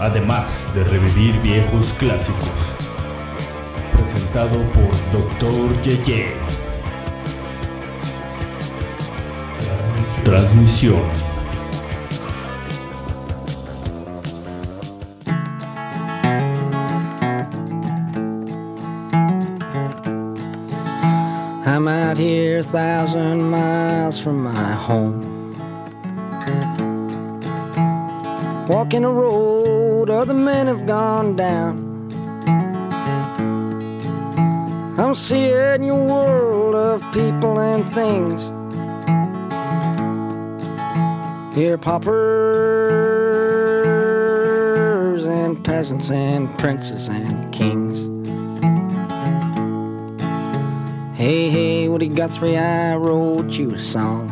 Además de revivir viejos clásicos. Presentado por Dr. Yeye. Transmisión. I'm out here a thousand miles from my home. Walking a road other men have gone down. I'm seeing your world of people and things. Here, paupers and peasants and princes and kings. Hey, hey, Woody Guthrie, I wrote you a song.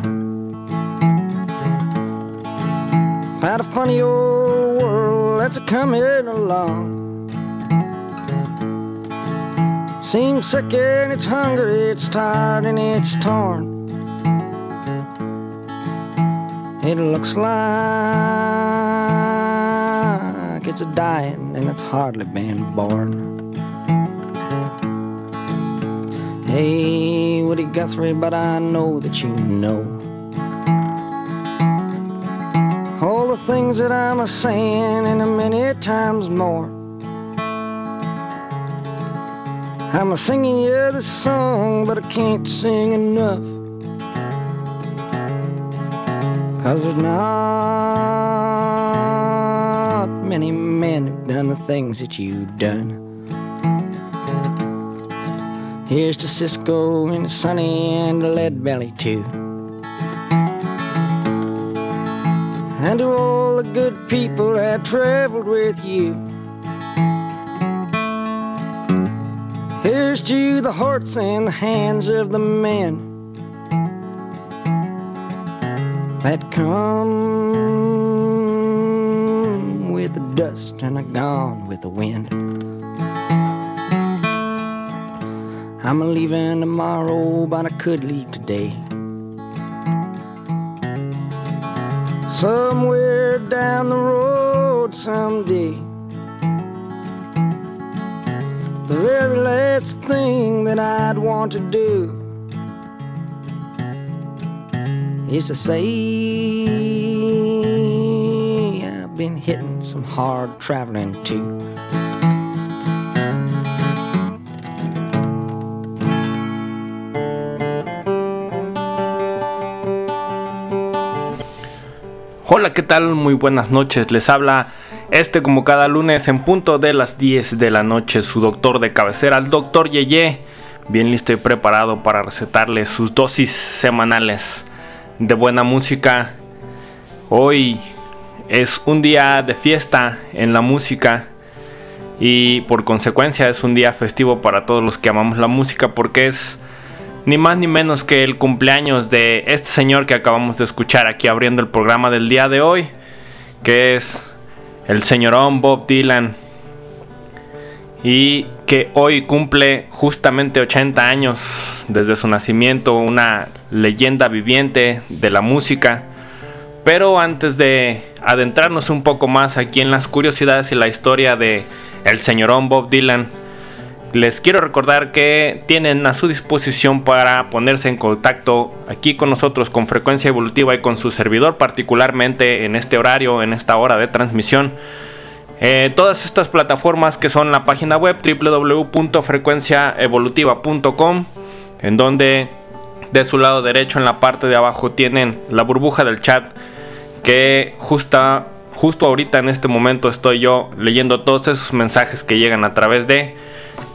About a funny old that's coming along. Seems sick and it's hungry, it's tired and it's torn. It looks like it's dying and it's hardly been born. Hey, Woody Guthrie, but I know that you know things that I'm a saying and a many times more. I'm a singing you this song, but I can't sing enough. Cause there's not many men who've done the things that you've done. Here's to Cisco and Sonny and Lead Belly too. And to all the good people that traveled with you. Here's to the hearts and the hands of the men that come with the dust and are gone with the wind. I'm a leaving tomorrow, but I could leave today. Somewhere down the road someday. The very last thing that I'd want to do is to say I've been hitting some hard traveling too. Hola, ¿qué tal? Muy buenas noches. Les habla este como cada lunes en punto de las 10 de la noche su doctor de cabecera, el doctor Yeye, bien listo y preparado para recetarles sus dosis semanales de buena música. Hoy es un día de fiesta en la música y por consecuencia es un día festivo para todos los que amamos la música porque es ni más ni menos que el cumpleaños de este señor que acabamos de escuchar aquí abriendo el programa del día de hoy, que es el señorón Bob Dylan, y que hoy cumple justamente 80 años desde su nacimiento, una leyenda viviente de la música. Pero antes de adentrarnos un poco más aquí en las curiosidades y la historia de el señorón Bob Dylan, les quiero recordar que tienen a su disposición para ponerse en contacto aquí con nosotros con frecuencia evolutiva y con su servidor particularmente en este horario, en esta hora de transmisión. Eh, todas estas plataformas que son la página web www.frecuenciaevolutiva.com en donde de su lado derecho en la parte de abajo tienen la burbuja del chat que justa, justo ahorita en este momento estoy yo leyendo todos esos mensajes que llegan a través de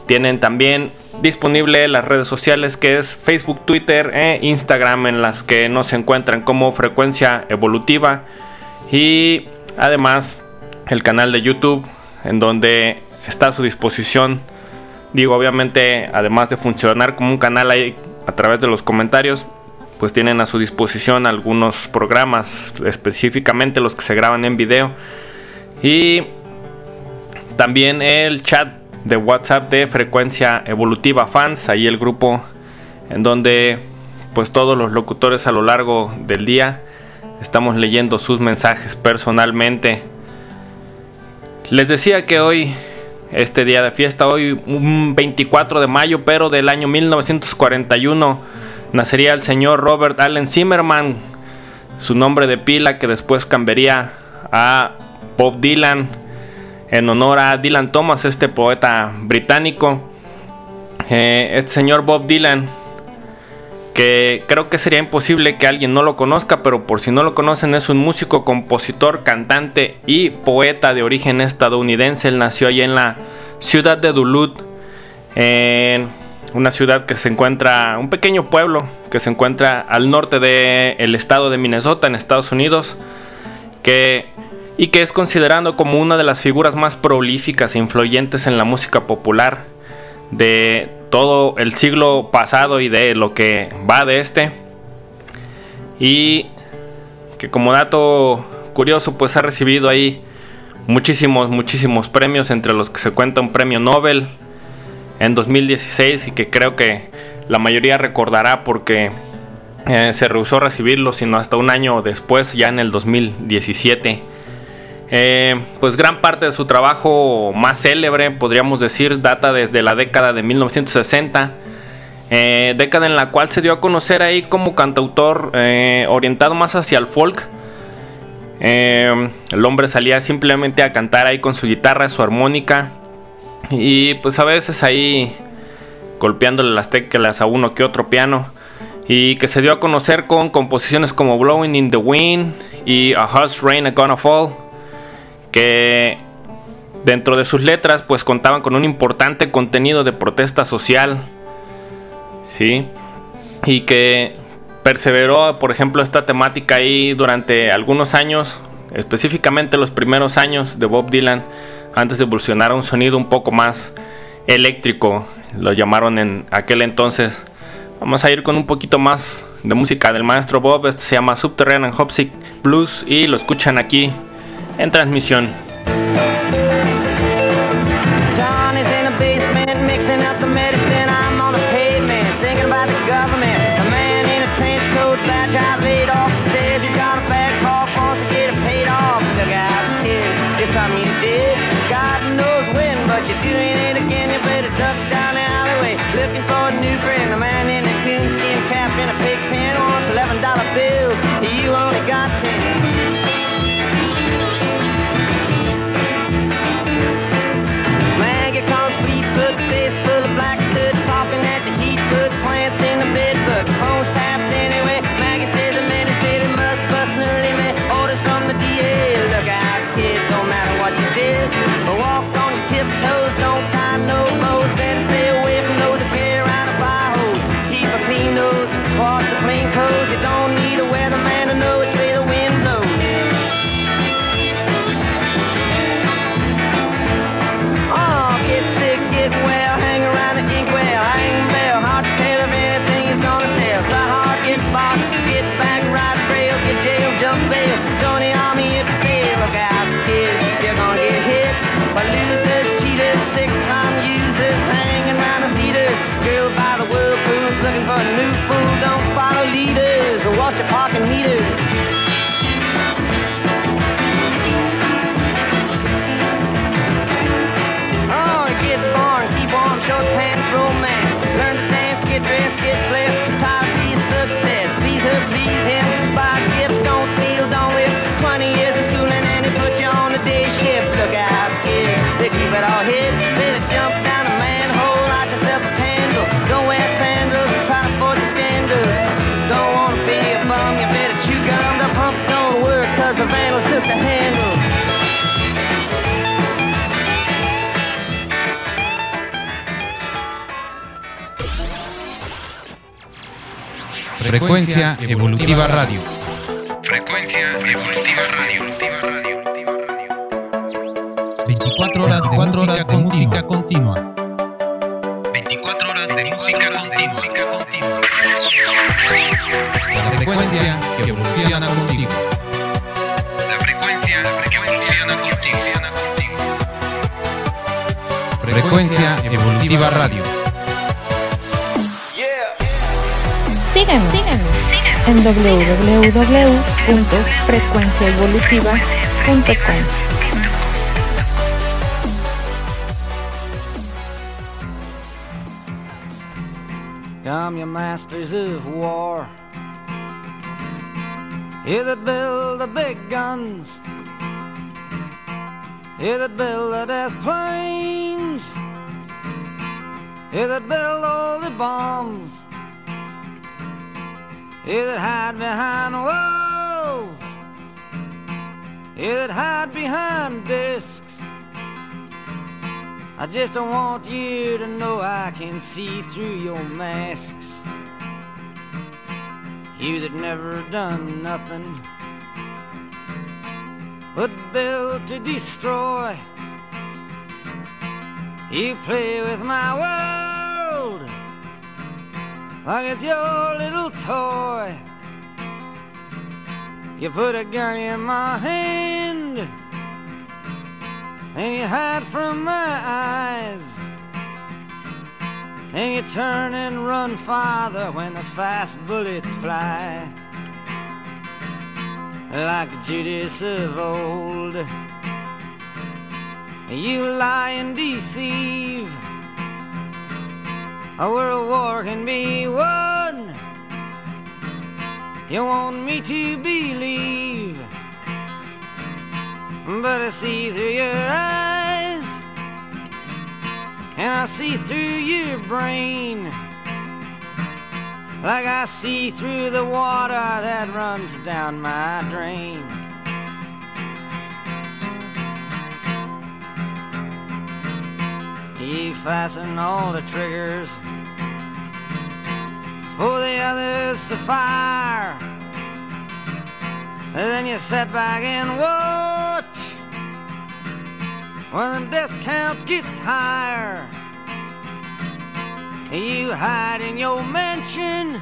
tienen también disponible las redes sociales que es Facebook, Twitter e Instagram en las que nos encuentran como frecuencia evolutiva y además el canal de YouTube, en donde está a su disposición. Digo, obviamente, además de funcionar como un canal ahí a través de los comentarios, pues tienen a su disposición algunos programas, específicamente los que se graban en video. Y también el chat de WhatsApp de frecuencia evolutiva fans, ahí el grupo en donde pues todos los locutores a lo largo del día estamos leyendo sus mensajes personalmente. Les decía que hoy, este día de fiesta, hoy un 24 de mayo, pero del año 1941, nacería el señor Robert Allen Zimmerman, su nombre de pila que después cambiaría a Bob Dylan en honor a Dylan Thomas, este poeta británico. Eh, este señor Bob Dylan que creo que sería imposible que alguien no lo conozca, pero por si no lo conocen es un músico, compositor, cantante y poeta de origen estadounidense. Él nació allá en la ciudad de Duluth, en una ciudad que se encuentra, un pequeño pueblo que se encuentra al norte del estado de Minnesota en Estados Unidos, que y que es considerado como una de las figuras más prolíficas e influyentes en la música popular de todo el siglo pasado y de lo que va de este. Y que como dato curioso, pues ha recibido ahí muchísimos, muchísimos premios, entre los que se cuenta un premio Nobel en 2016 y que creo que la mayoría recordará porque eh, se rehusó a recibirlo, sino hasta un año después, ya en el 2017. Eh, pues gran parte de su trabajo más célebre, podríamos decir, data desde la década de 1960. Eh, década en la cual se dio a conocer ahí como cantautor eh, orientado más hacia el folk. el hombre salía simplemente a cantar ahí con su guitarra, su armónica. Y pues a veces ahí golpeándole las teclas a uno que otro piano. Y que se dio a conocer con composiciones como Blowing in the Wind y A Hush Rain a Gonna Fall que dentro de sus letras pues contaban con un importante contenido de protesta social, ¿sí? Y que perseveró, por ejemplo, esta temática ahí durante algunos años, específicamente los primeros años de Bob Dylan, antes de evolucionar a un sonido un poco más eléctrico, lo llamaron en aquel entonces. Vamos a ir con un poquito más de música del maestro Bob, este se llama Subterranean Hopsick Blues y lo escuchan aquí en transmisión. Frecuencia Evolutiva Radio. Frecuencia Evolutiva Radio. 24 horas de, 4 horas de música continua. 24 horas de música continua. La frecuencia que evoluciona contigo. La frecuencia que evoluciona contigo. Frecuencia Evolutiva Radio. Síguenos, en www.frecuenciaevolutiva.com. Come, you masters of war. You that build the big guns. You that build the death planes. You that build all the bombs. That hide behind walls. That hide behind discs. I just don't want you to know I can see through your masks. You that never done nothing but build to destroy. You play with my world like it's your little toy. You put a gun in my hand and you hide from my eyes. And you turn and run farther when the fast bullets fly. Like Judas of old, you lie and deceive. A world war can be won. You want me to believe but I see through your eyes, and I see through your brain, like I see through the water that runs down my drain. You fasten all the triggers for the others to fire. And then you sit back and watch when the death count gets higher. You hide in your mansion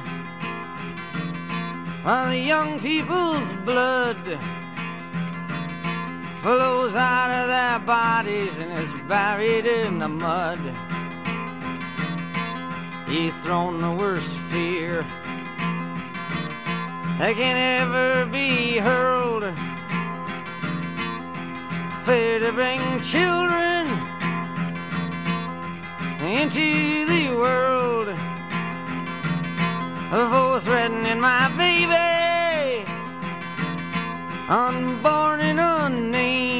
while the young people's blood flows out of their bodies and is buried in the mud. You've thrown the worst fear that can ever be hurled. Fear to bring children into the world. For threatening my baby, unborn and unnamed.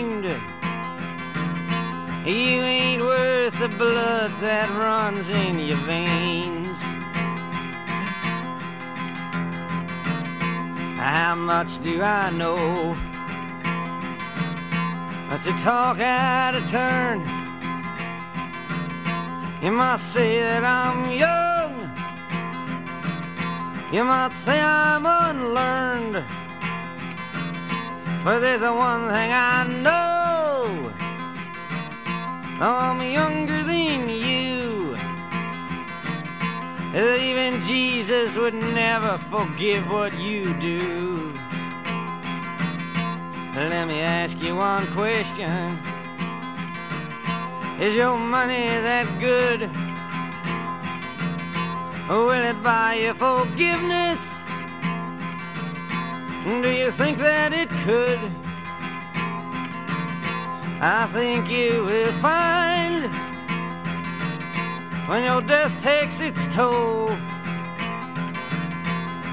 You ain't worth the blood that runs in your veins. How much do I know? But to talk out of turn, you might say that I'm young. You might say I'm unlearned. But there's a one thing I know. I'm younger than you. Even Jesus would never forgive what you do. Let me ask you one question. Is your money that good? Will it buy you forgiveness? Do you think that it could? I think you will find when your death takes its toll.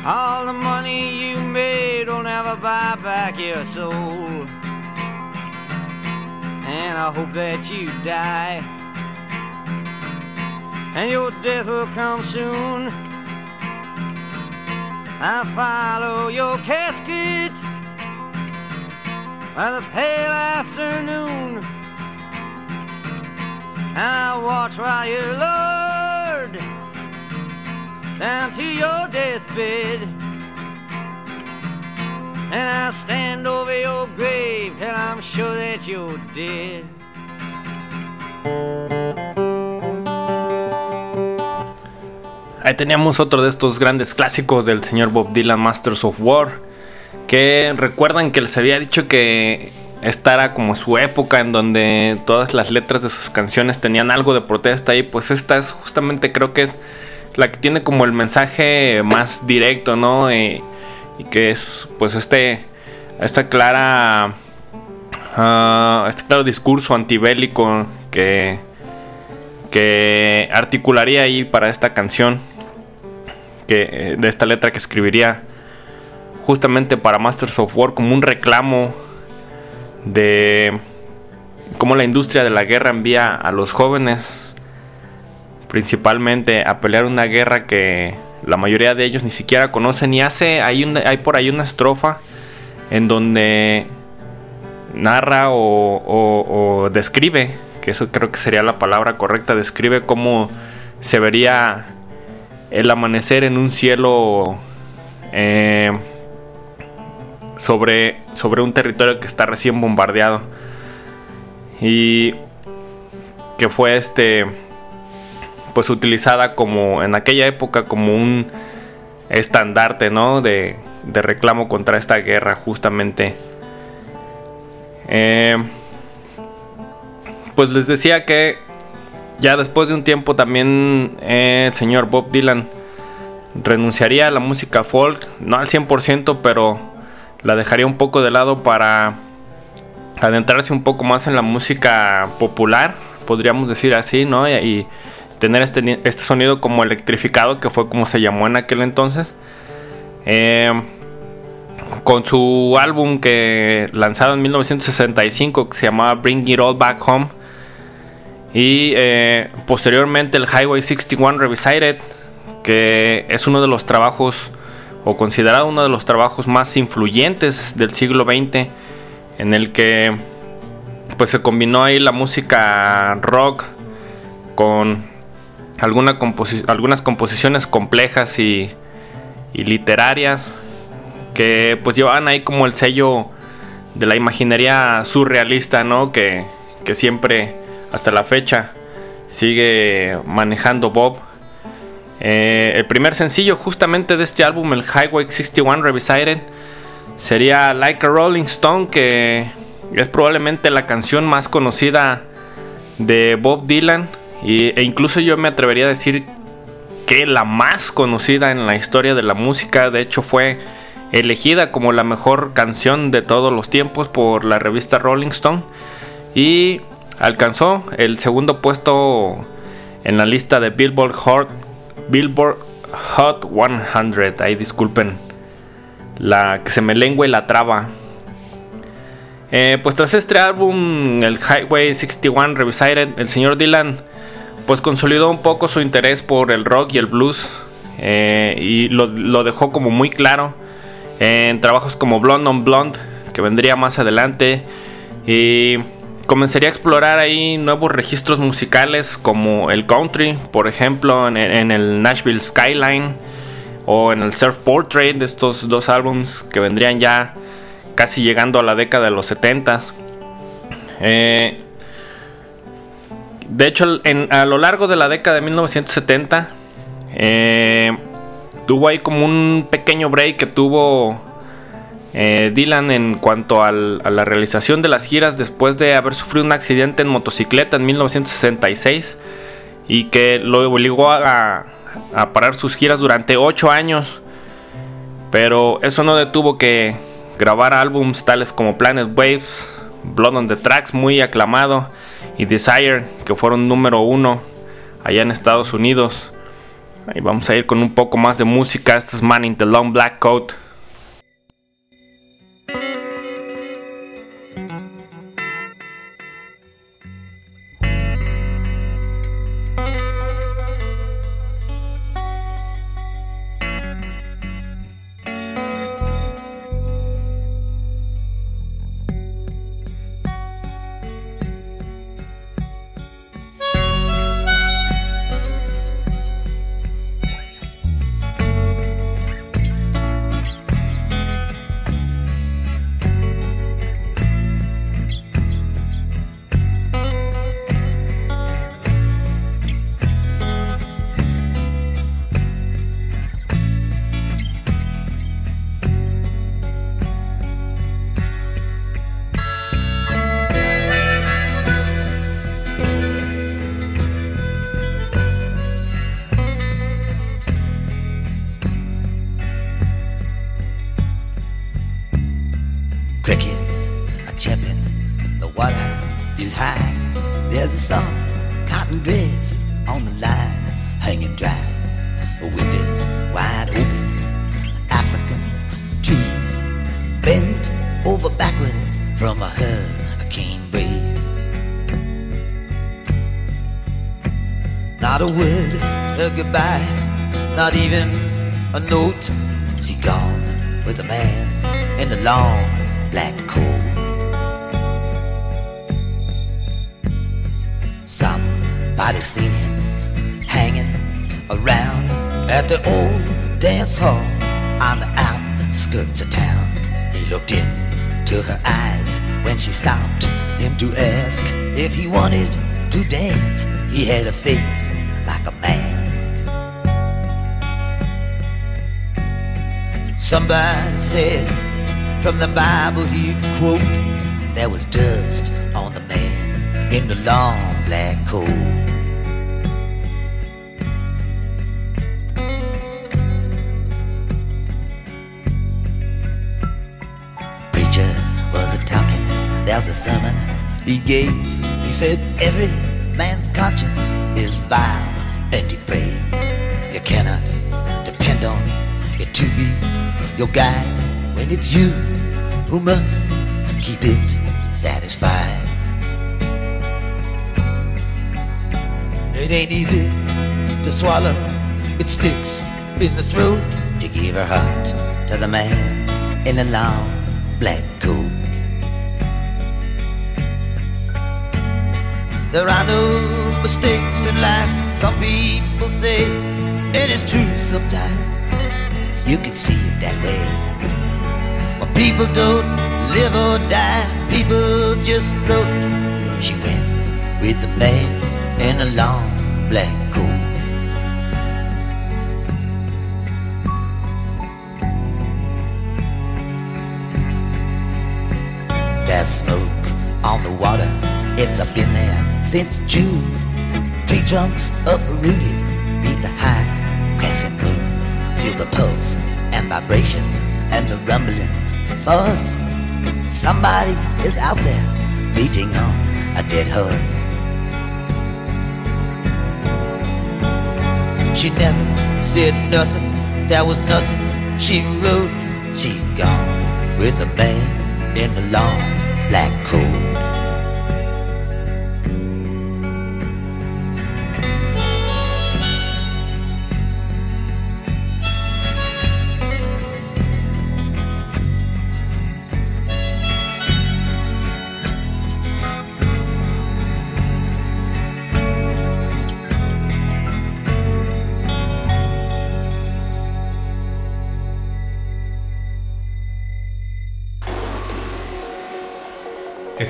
All the money you made will never buy back your soul. And I hope that you die. And your death will come soon. I follow your casket by the pale afternoon. I watch while you're lowered down to your deathbed. And I stand over your grave till I'm sure that you're dead. Ahí teníamos otro de estos grandes clásicos del señor Bob Dylan, Masters of War, que recuerdan que les había dicho que esta era como su época en donde todas las letras de sus canciones tenían algo de protesta y pues esta es justamente creo que es la que tiene como el mensaje más directo, ¿no? y que es pues este, esta clara, uh, este claro discurso antibélico que, que articularía ahí para esta canción que, de esta letra que escribiría justamente para Masters of War como un reclamo de cómo la industria de la guerra envía a los jóvenes principalmente a pelear una guerra que la mayoría de ellos ni siquiera conocen. Y hace hay, hay por ahí una estrofa en donde narra o, o describe que eso creo que sería la palabra correcta describe cómo se vería el amanecer en un cielo eh, sobre, sobre un territorio que está recién bombardeado y que fue este pues utilizada como en aquella época como un estandarte ¿no? de, de reclamo contra esta guerra justamente eh, pues les decía que ya después de un tiempo también eh, el señor Bob Dylan renunciaría a la música folk, no al 100%, pero la dejaría un poco de lado para adentrarse un poco más en la música popular, podríamos decir así, ¿no? Y, tener este, este, sonido como electrificado, que fue como se llamó en aquel entonces. Eh, con su álbum que lanzado en 1965, que se llamaba Bring It All Back Home, y eh, posteriormente el Highway 61 Revisited, que es uno de los trabajos, o considerado uno de los trabajos más influyentes del siglo XX, en el que pues se combinó ahí la música rock con alguna algunas composiciones complejas y, y, literarias que pues llevaban ahí como el sello de la imaginería surrealista, ¿no? Que, que siempre hasta la fecha sigue manejando Bob. Eh, el primer sencillo justamente de este álbum, el Highway 61 Revisited, sería Like a Rolling Stone, que es probablemente la canción más conocida de Bob Dylan. e incluso yo me atrevería a decir que la más conocida en la historia de la música. De hecho fue elegida como la mejor canción de todos los tiempos por la revista Rolling Stone. Y Alcanzó el segundo puesto en la lista de Billboard Hot, Billboard Hot 100. Ahí disculpen la que se me lengua la traba. Eh, pues tras este álbum, el Highway 61 Revisited, el señor Dylan pues consolidó un poco su interés por el rock y el blues eh, y lo, lo, dejó como muy claro en trabajos como Blonde on Blonde que vendría más adelante y comenzaría a explorar ahí nuevos registros musicales como el country, por ejemplo, en, el Nashville Skyline o en el Surf Portrait de estos dos álbums que vendrían ya casi llegando a la década de los 70 eh, de hecho, a lo largo de la década de 1970 eh, tuvo ahí como un pequeño break que tuvo eh, Dylan en cuanto a la realización de las giras después de haber sufrido un accidente en motocicleta en 1966 y que lo obligó a, parar sus giras durante 8 años. Pero eso no detuvo que grabar álbums tales como Planet Waves, Blood on the Tracks, muy aclamado, y Desire, que fueron número uno allá en Estados Unidos. Ahí vamos a ir con un poco más de música. Este es Man in the Long Black Coat. Dance on the outskirts of town. He looked into her eyes when she stopped him to ask if he wanted to dance. He had a face like a mask. Somebody said from the Bible he'd quote, there was dust on the man in the long black coat. There's a sermon he gave. He said, Every man's conscience is vile and depraved. You cannot depend on it to be your guide when it's you who must keep it satisfied. It ain't easy to swallow, it sticks in the throat to give her heart to the man in a long black coat. There are no mistakes in life, some people say, and it's true sometimes. You can see it that way. But people don't live or die, people just float. She went with the man in a long black coat. There's smoke on the water, it's up in there since June. Tree trunks uprooted neath the high crescent moon. Feel the pulse and vibration and the rumbling force. Somebody is out there beating on a dead horse. She never said nothing, there was nothing she wrote. She gone with a man in a long black coat.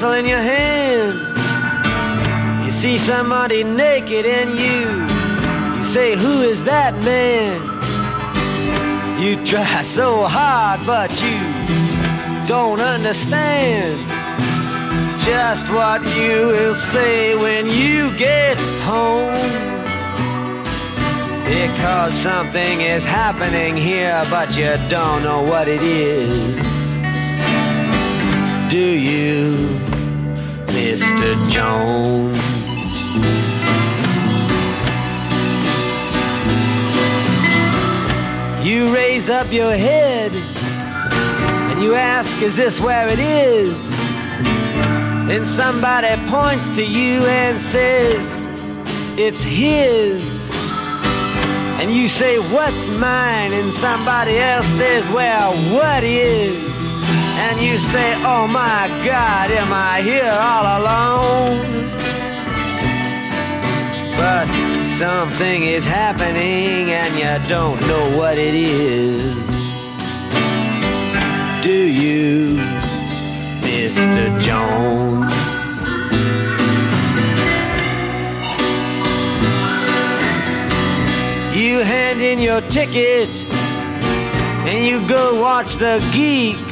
Pencil in your hand. You see somebody naked and you you say, Who is that man? You try so hard, but you don't understand just what you will say when you get home. Because something is happening here, but you don't know what it is. Do you, Mr. Jones? You raise up your head and you ask, Is this where it is? Then somebody points to you and says, It's his. And you say, What's mine? And somebody else says, Well, what is? And you say, Oh my God, am I here all alone? But something is happening and you don't know what it is. Do you, Mr. Jones? You hand in your ticket and you go watch the geek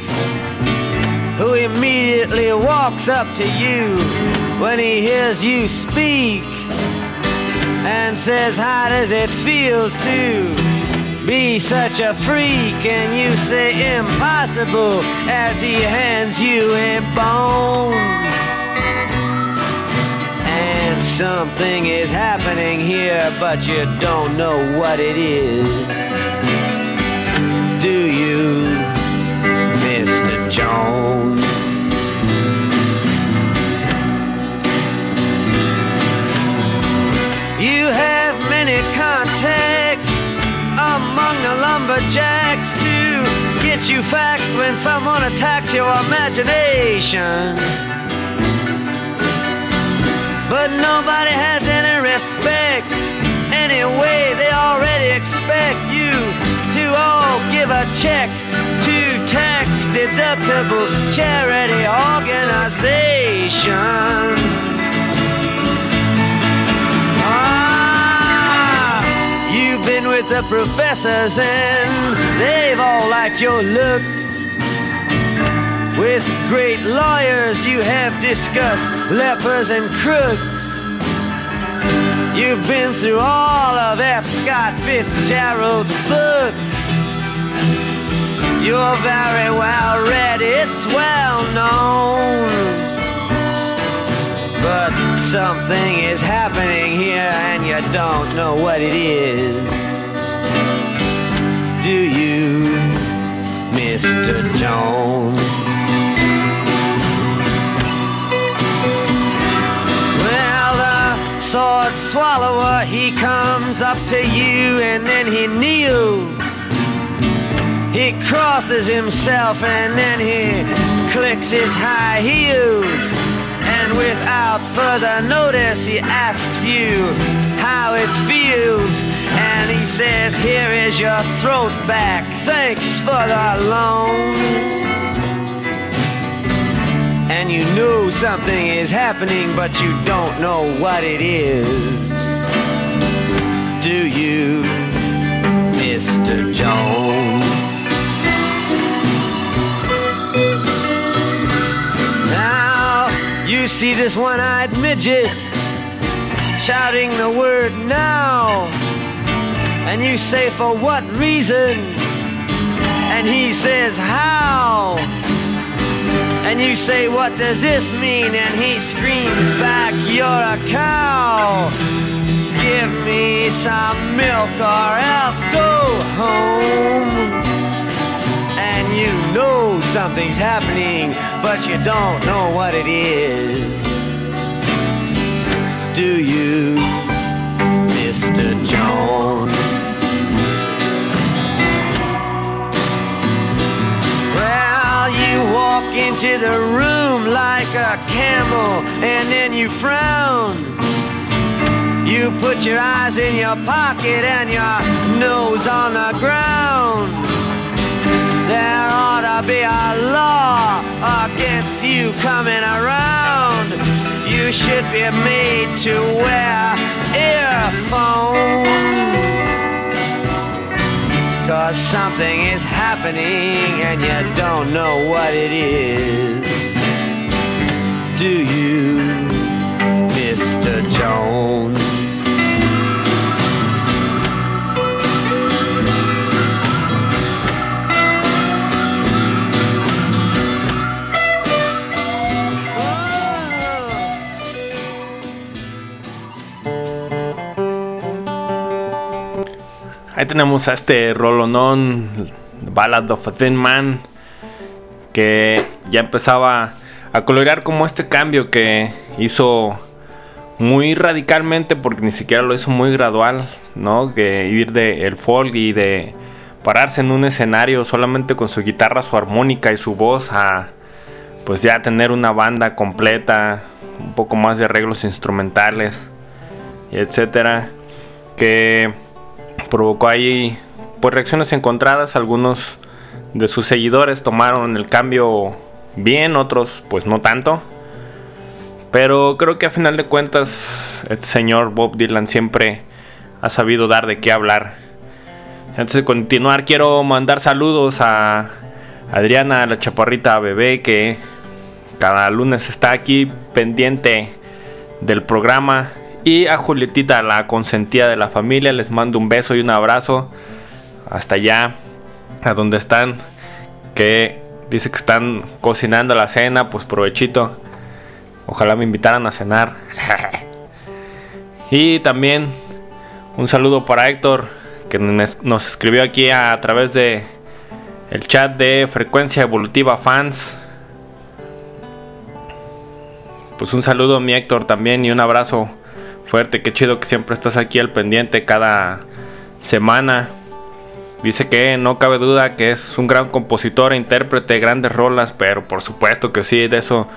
who immediately walks up to you when he hears you speak and says, How does it feel to be such a freak? And you say, Impossible, as he hands you a bone. And something is happening here, but you don't know what it is. Have many contacts among the lumberjacks to get you facts when someone attacks your imagination. But nobody has any respect. Anyway, they already expect you to all give a check to tax deductible charity organizations. The professors and they've all liked your looks. With great lawyers, you have discussed lepers and crooks. You've been through all of F. Scott Fitzgerald's books. You're very well read, it's well known. But something is happening here and you don't know what it is. Do you, Mr. Jones? Well, the sword swallower, he comes up to you and then he kneels. He crosses himself and then he clicks his high heels. And without further notice, he asks you how it feels. And he says, Here is your throat back. Thanks for the loan. And you know something is happening, but you don't know what it is. Do you, Mr. Jones? Now you see this one eyed midget shouting the word now. And you say, For what reason? And he says, How? And you say, What does this mean? And he screams back, You're a cow. Give me some milk or else go home. And you know something's happening, but you don't know what it is. You frown. You put your eyes in your pocket and your nose on the ground. There ought to be a law against you coming around. You should be made to wear earphones. Cause something is happening and you don't know what it is. Do you, Ahí tenemos a este rolonón, Ballad of a Thin Man, que ya empezaba a colorear como este cambio que hizo muy radicalmente, porque ni siquiera lo hizo muy gradual, ¿no? Que ir de el folk y de pararse en un escenario solamente con su guitarra, su armónica y su voz a pues ya tener una banda completa, un poco más de arreglos instrumentales, etcétera. que provocó ahí pues reacciones encontradas. Algunos de sus seguidores tomaron el cambio bien, otros pues no tanto. Pero creo que a final de cuentas el señor Bob Dylan siempre ha sabido dar de qué hablar. Antes de continuar quiero mandar saludos a Adriana, la chaparrita bebé que cada lunes está aquí pendiente del programa. Y a Julietita, la consentida de la familia, les mando un beso y un abrazo hasta allá, a donde están, que dice que están cocinando la cena, pues provechito. Ojalá me invitaran a cenar. y también un saludo para Héctor, que nos escribió aquí a, través de el chat de Frecuencia Evolutiva Fans. Pues un saludo a mi Héctor también y un abrazo fuerte. Qué chido que siempre estás aquí al pendiente cada semana. Dice que no cabe duda que es un gran compositor e intérprete de grandes rolas, pero por supuesto que sí, de eso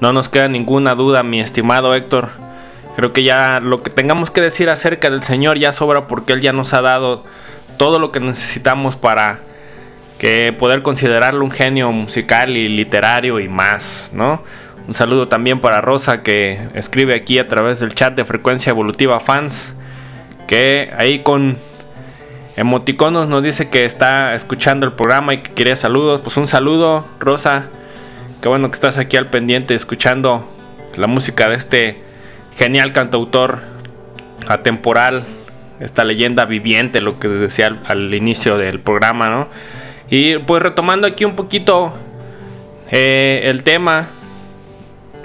no nos queda ninguna duda, mi estimado Héctor. Creo que ya lo que tengamos que decir acerca del Señor ya sobra porque Él ya nos ha dado todo lo que necesitamos para que poder considerarlo un genio musical y literario y más, ¿no? Un saludo también para Rosa que escribe aquí a través del chat de Frecuencia Evolutiva Fans, que ahí con emoticonos nos dice que está escuchando el programa y que quiere saludos. Pues un saludo, Rosa. Qué bueno que estás aquí al pendiente escuchando la música de este genial cantautor atemporal, esta leyenda viviente, lo que decía al, inicio del programa, ¿no? Y pues retomando aquí un poquito eh, el tema,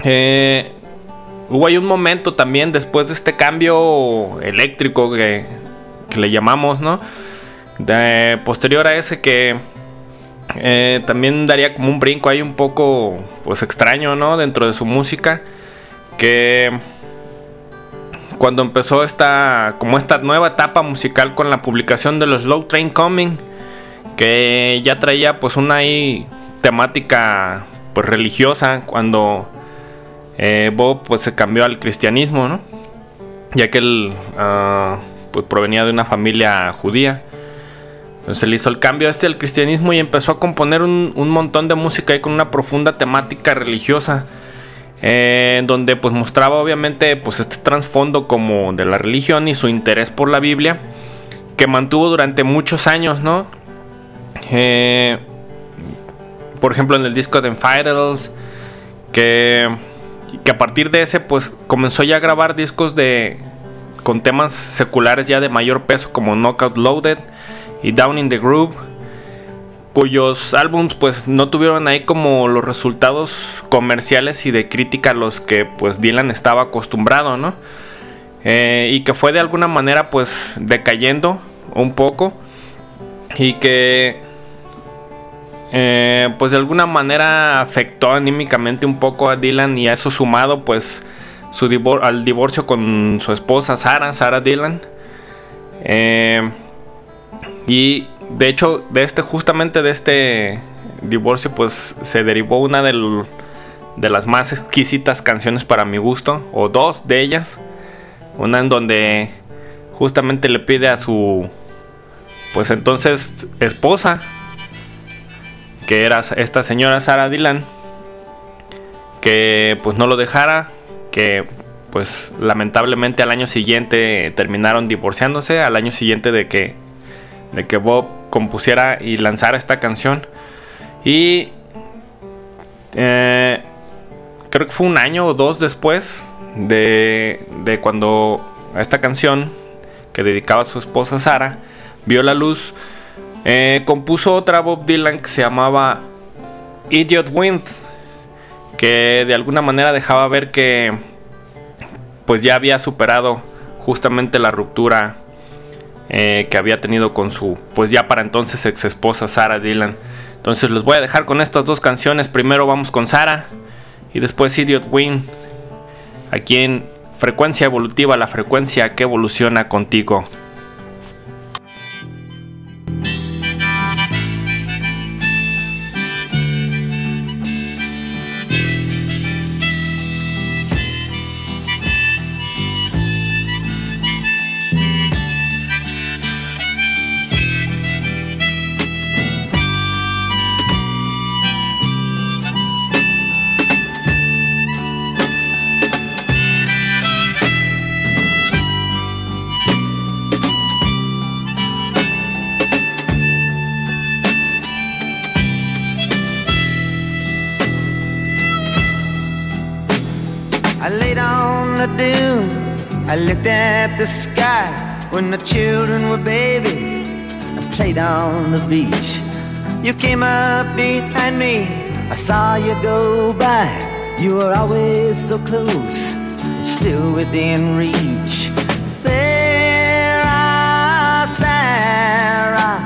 eh, hubo ahí un momento también después de este cambio eléctrico que, que le llamamos, ¿no? De, posterior a ese que eh, también daría como un brinco ahí un poco pues extraño, ¿no? Dentro de su música, que cuando empezó esta como esta nueva etapa musical con la publicación de los Slow Train Coming que ya traía pues una ahí temática pues religiosa cuando eh, Bob pues se cambió al cristianismo, ¿no? Ya que él uh, pues provenía de una familia judía. Entonces él hizo el cambio este al cristianismo y empezó a componer un, un montón de música ahí con una profunda temática religiosa. Eh, donde pues mostraba obviamente pues este trasfondo como de la religión y su interés por la Biblia que mantuvo durante muchos años, ¿no? Eh, por ejemplo, en el disco de Infidels, que, que a partir de ese, pues comenzó ya a grabar discos de con temas seculares ya de mayor peso, como Knockout Loaded y Down in the Groove, cuyos álbums, pues no tuvieron ahí como los resultados comerciales y de crítica a los que, pues Dylan estaba acostumbrado, ¿no? Eh, y que fue de alguna manera, pues decayendo un poco y que eh, pues de alguna manera afectó anímicamente un poco a Dylan y a eso sumado pues su al divorcio con su esposa Sara, Sara Dylan. Eh, y de hecho de este justamente de este divorcio pues se derivó una de las más exquisitas canciones para mi gusto o dos de ellas. Una en donde justamente le pide a su pues entonces esposa que era esta señora Sara Dylan, que pues no lo dejara, que pues lamentablemente al año siguiente terminaron divorciándose, al año siguiente de que, de que Bob compusiera y lanzara esta canción. Y eh, creo que fue un año o dos después de, de cuando esta canción que dedicaba a su esposa Sara vio la luz eh, compuso otra Bob Dylan que se llamaba Idiot Wind, que de alguna manera dejaba ver que pues ya había superado justamente la ruptura eh, que había tenido con su pues ya para entonces ex esposa Sarah Dylan. Entonces los voy a dejar con estas dos canciones. Primero vamos con Sara y después Idiot Wind. Aquí en Frecuencia Evolutiva, la frecuencia que evoluciona contigo. I looked at the sky when the children were babies. I played on the beach. You came up behind me. I saw you go by. You were always so close, still within reach. Sarah, Sarah,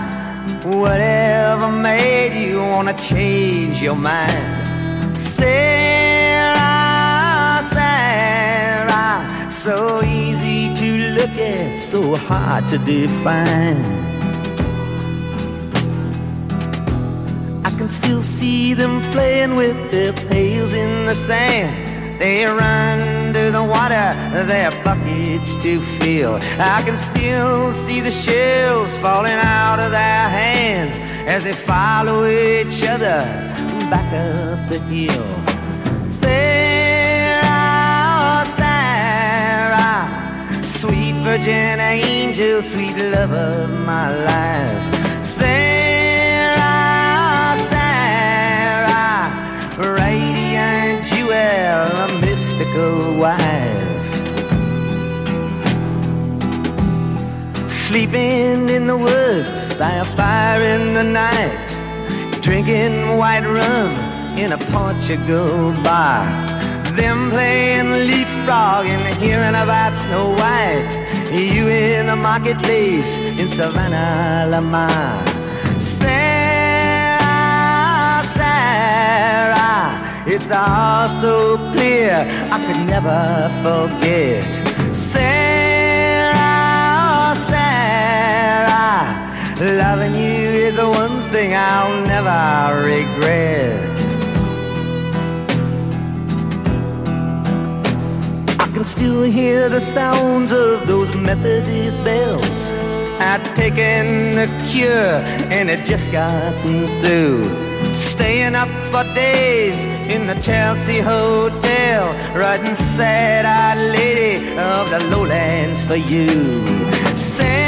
whatever made you wanna change your mind? Sarah, so easy to look at, so hard to define. I can still see them playing with their pails in the sand. They run to the water, their buckets to fill. I can still see the shells falling out of their hands as they follow each other back up the hill. Virgin angel, sweet love of my life. Sarah, Sarah, radiant jewel, a mystical wife. Sleeping in the woods by a fire in the night, drinking white rum in a Portugal bar. Them playing leapfrog and hearing about Snow White. You in the marketplace in Savannah, Lamar. Sarah, Sarah, it's all so clear I could never forget. Sarah, Sarah, loving you is the one thing I'll never regret. Can still hear the sounds of those Methodist bells. I'd taken the cure and it just gotten through. Staying up for days in the Chelsea Hotel, writing sad-eyed lady of the lowlands for you. Sarah,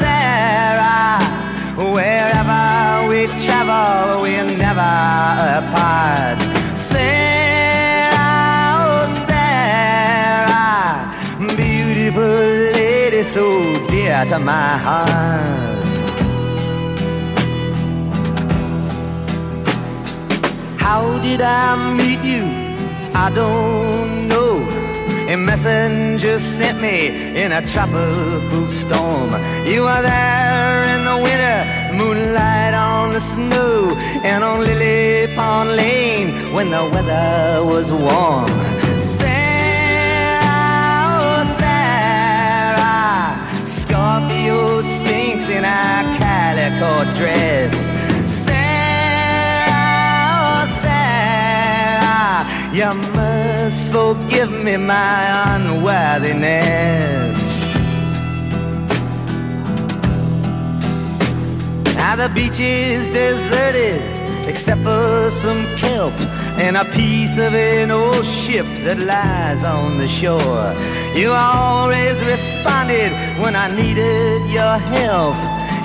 Sarah, wherever we travel, we're never apart. Beautiful lady, so dear to my heart. How did I meet you? I don't know. A messenger sent me in a tropical storm. You were there in the winter, moonlight on the snow, and on Lily Pond Lane when the weather was warm. In a calico dress. Sarah, Sarah, you must forgive me my unworthiness. Now the beach is deserted except for some kelp and a piece of an old ship that lies on the shore. You always responded when I needed your help.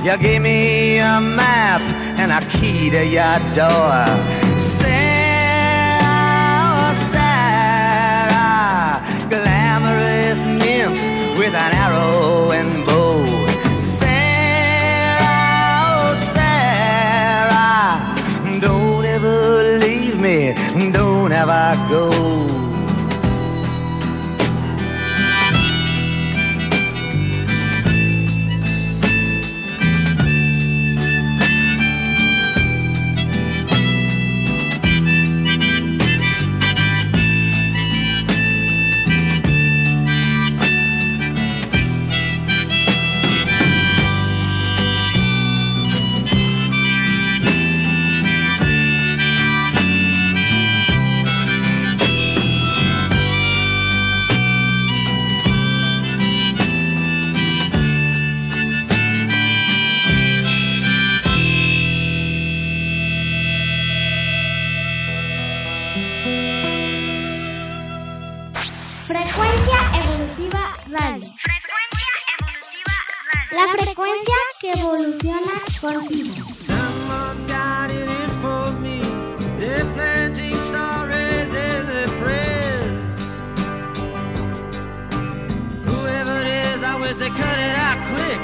You gave me a map and a key to your door. Sarah, Sarah, glamorous nymph with an arrow and bow. Sarah, oh Sarah, don't ever leave me, don't ever go. Evolutiva Radio. Frecuencia Evolutiva Radio. La frecuencia que evoluciona contigo. It is, I wish they cut it out quick.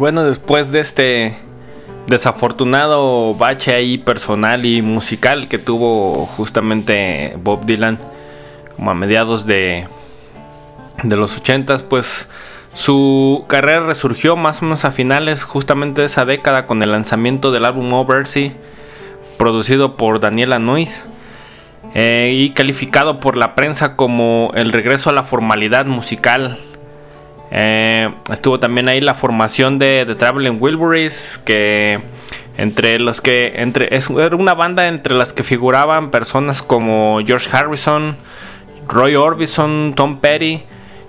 Bueno, después de este desafortunado bache personal y musical que tuvo justamente Bob Dylan como a mediados de, de los 80 pues su carrera resurgió más o menos a finales justamente de esa década con el lanzamiento del álbum Oversea producido por Daniela Nuiz eh, y calificado por la prensa como el regreso a la formalidad musical eh, estuvo también ahí la formación de The Traveling Wilburys, que entre los que entre es, era una banda entre las que figuraban personas como George Harrison, Roy Orbison, Tom Petty,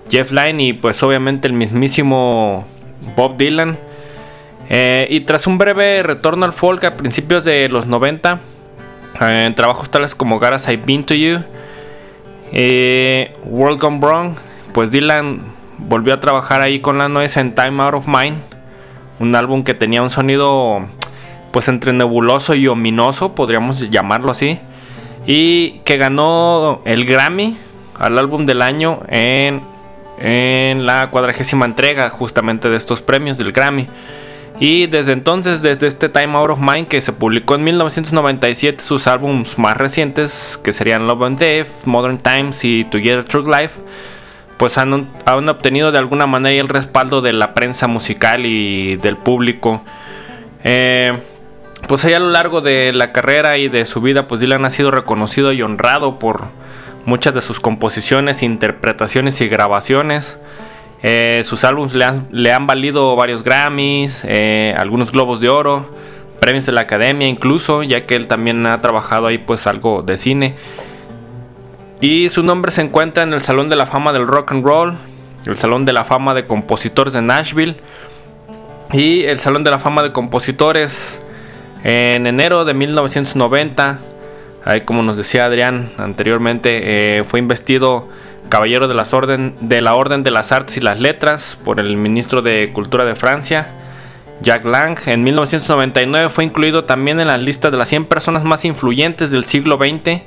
Jeff Lynne y pues obviamente el mismísimo Bob Dylan. Eh, y tras un breve retorno al folk a principios de los 90, eh, en trabajos tales como God As I've Been to You, World Gone Wrong, pues Dylan volvió a trabajar ahí con la nuez en Time Out of Mind, un álbum que tenía un sonido pues entre nebuloso y ominoso, podríamos llamarlo así, y que ganó el Grammy al álbum del año en, en la cuadragésima entrega justamente de estos premios del Grammy. Y desde entonces, desde este Time Out of Mind que se publicó en 1997, sus álbumes más recientes, que serían Love and Death, Modern Times y Together True Life, pues han, obtenido de alguna manera el respaldo de la prensa musical y del público. Eh, pues allá a lo largo de la carrera y de su vida, pues Dylan ha sido reconocido y honrado por muchas de sus composiciones, interpretaciones y grabaciones. Eh, sus álbumes le han, le han, valido varios Grammys, eh, algunos Globos de Oro, premios de la Academia incluso, ya que él también ha trabajado ahí pues algo de cine. Y su nombre se encuentra en el Salón de la Fama del Rock and Roll, el Salón de la Fama de Compositores de Nashville y el Salón de la Fama de Compositores en enero de 1990. Ahí como nos decía Adrián anteriormente, eh, fue investido caballero de, orden, de la Orden de las Artes y las Letras por el ministro de Cultura de Francia, Jacques Lang. En 1999 fue incluido también en la lista de las 100 personas más influyentes del siglo XX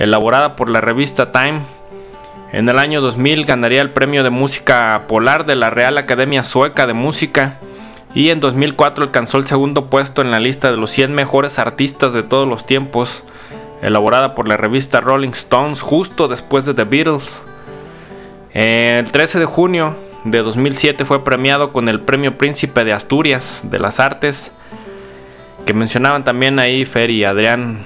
elaborada por la revista Time. En el año 2000 ganaría el premio de música polar de la Real Academia Sueca de Música y en 2004 alcanzó el segundo puesto en la lista de los 100 mejores artistas de todos los tiempos, elaborada por la revista Rolling Stones justo después de The Beatles. El 13 de junio de 2007 fue premiado con el Premio Príncipe de Asturias de las Artes, que mencionaban también ahí Fer y Adrián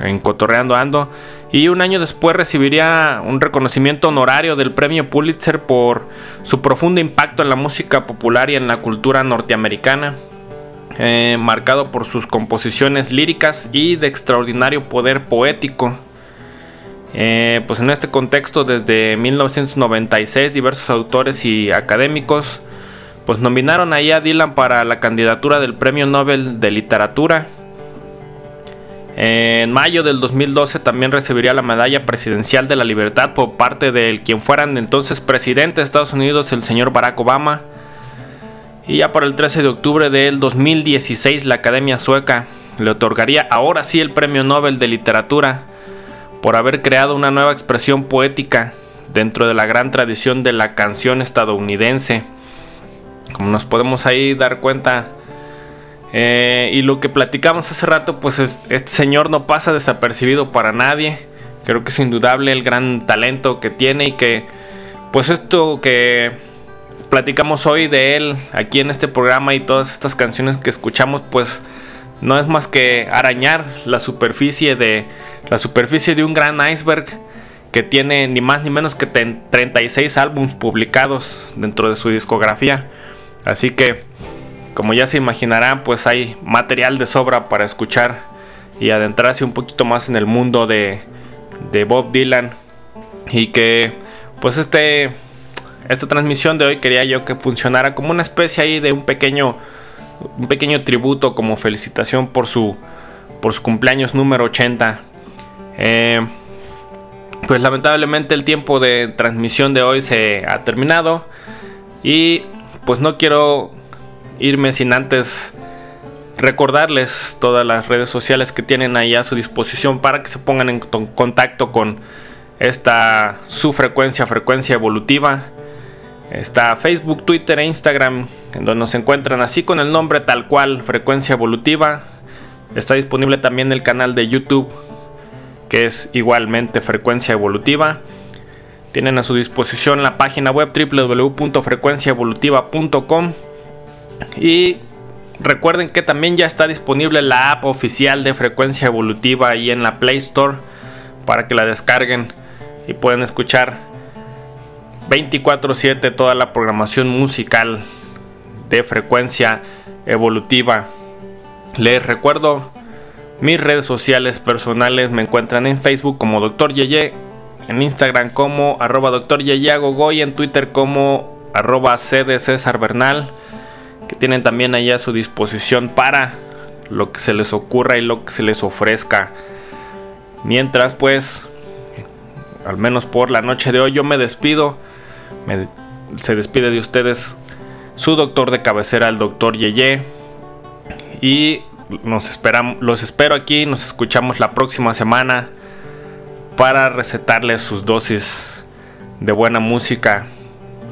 en Cotorreando Ando. Y un año después recibiría un reconocimiento honorario del Premio Pulitzer por su profundo impacto en la música popular y en la cultura norteamericana, eh, marcado por sus composiciones líricas y de extraordinario poder poético. Eh, pues en este contexto, desde 1996, diversos autores y académicos pues nominaron a Dylan para la candidatura del Premio Nobel de Literatura. En mayo del 2012 también recibiría la Medalla Presidencial de la Libertad por parte del quien fueran entonces presidente de Estados Unidos, el señor Barack Obama. Y ya para el 13 de octubre del 2016 la Academia Sueca le otorgaría ahora sí el Premio Nobel de Literatura por haber creado una nueva expresión poética dentro de la gran tradición de la canción estadounidense. Como nos podemos ahí dar cuenta, eh, y lo que platicamos hace rato, pues este señor no pasa desapercibido para nadie. Creo que es indudable el gran talento que tiene y que, pues esto que platicamos hoy de él aquí en este programa y todas estas canciones que escuchamos, pues no es más que arañar la superficie de la superficie de un gran iceberg que tiene ni más ni menos que 36 álbumes publicados dentro de su discografía. Así que, como ya se imaginarán, pues hay material de sobra para escuchar y adentrarse un poquito más en el mundo de, Bob Dylan. Y que, pues este, esta transmisión de hoy quería yo que funcionara como una especie ahí de un pequeño, un pequeño tributo como felicitación por su, por su cumpleaños número 80. Eh, pues lamentablemente el tiempo de transmisión de hoy se ha terminado y pues no quiero irme sin antes recordarles todas las redes sociales que tienen ahí a su disposición para que se pongan en contacto con esta su frecuencia, frecuencia evolutiva. Está Facebook, Twitter e Instagram, en donde nos encuentran así con el nombre tal cual, frecuencia evolutiva. Está disponible también el canal de YouTube que es igualmente frecuencia evolutiva. Tienen a su disposición la página web www.frecuenciaevolutiva.com y recuerden que también ya está disponible la app oficial de Frecuencia Evolutiva ahí en la Play Store para que la descarguen y pueden escuchar 24/7 toda la programación musical de Frecuencia Evolutiva. Les recuerdo mis redes sociales personales me encuentran en Facebook como Dr. Yeye, en Instagram como arroba Dr. Yeyagogo y en Twitter como arroba Bernal, tienen también ahí a su disposición para lo que se les ocurra y lo que se les ofrezca. Mientras pues, al menos por la noche de hoy yo me despido, se despide de ustedes su doctor de cabecera, el doctor Yeye. Y nos esperamos, los espero aquí, nos escuchamos la próxima semana para recetarles sus dosis de buena música.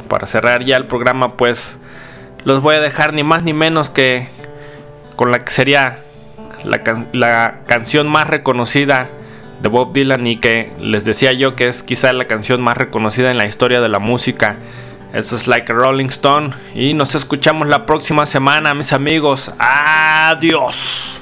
Para cerrar ya el programa, pues los voy a dejar ni más ni menos que con la que sería la, la canción más reconocida de Bob Dylan y que les decía yo que es quizá la canción más reconocida en la historia de la música. Eso es Like a Rolling Stone. Y nos escuchamos la próxima semana, mis amigos. Adiós.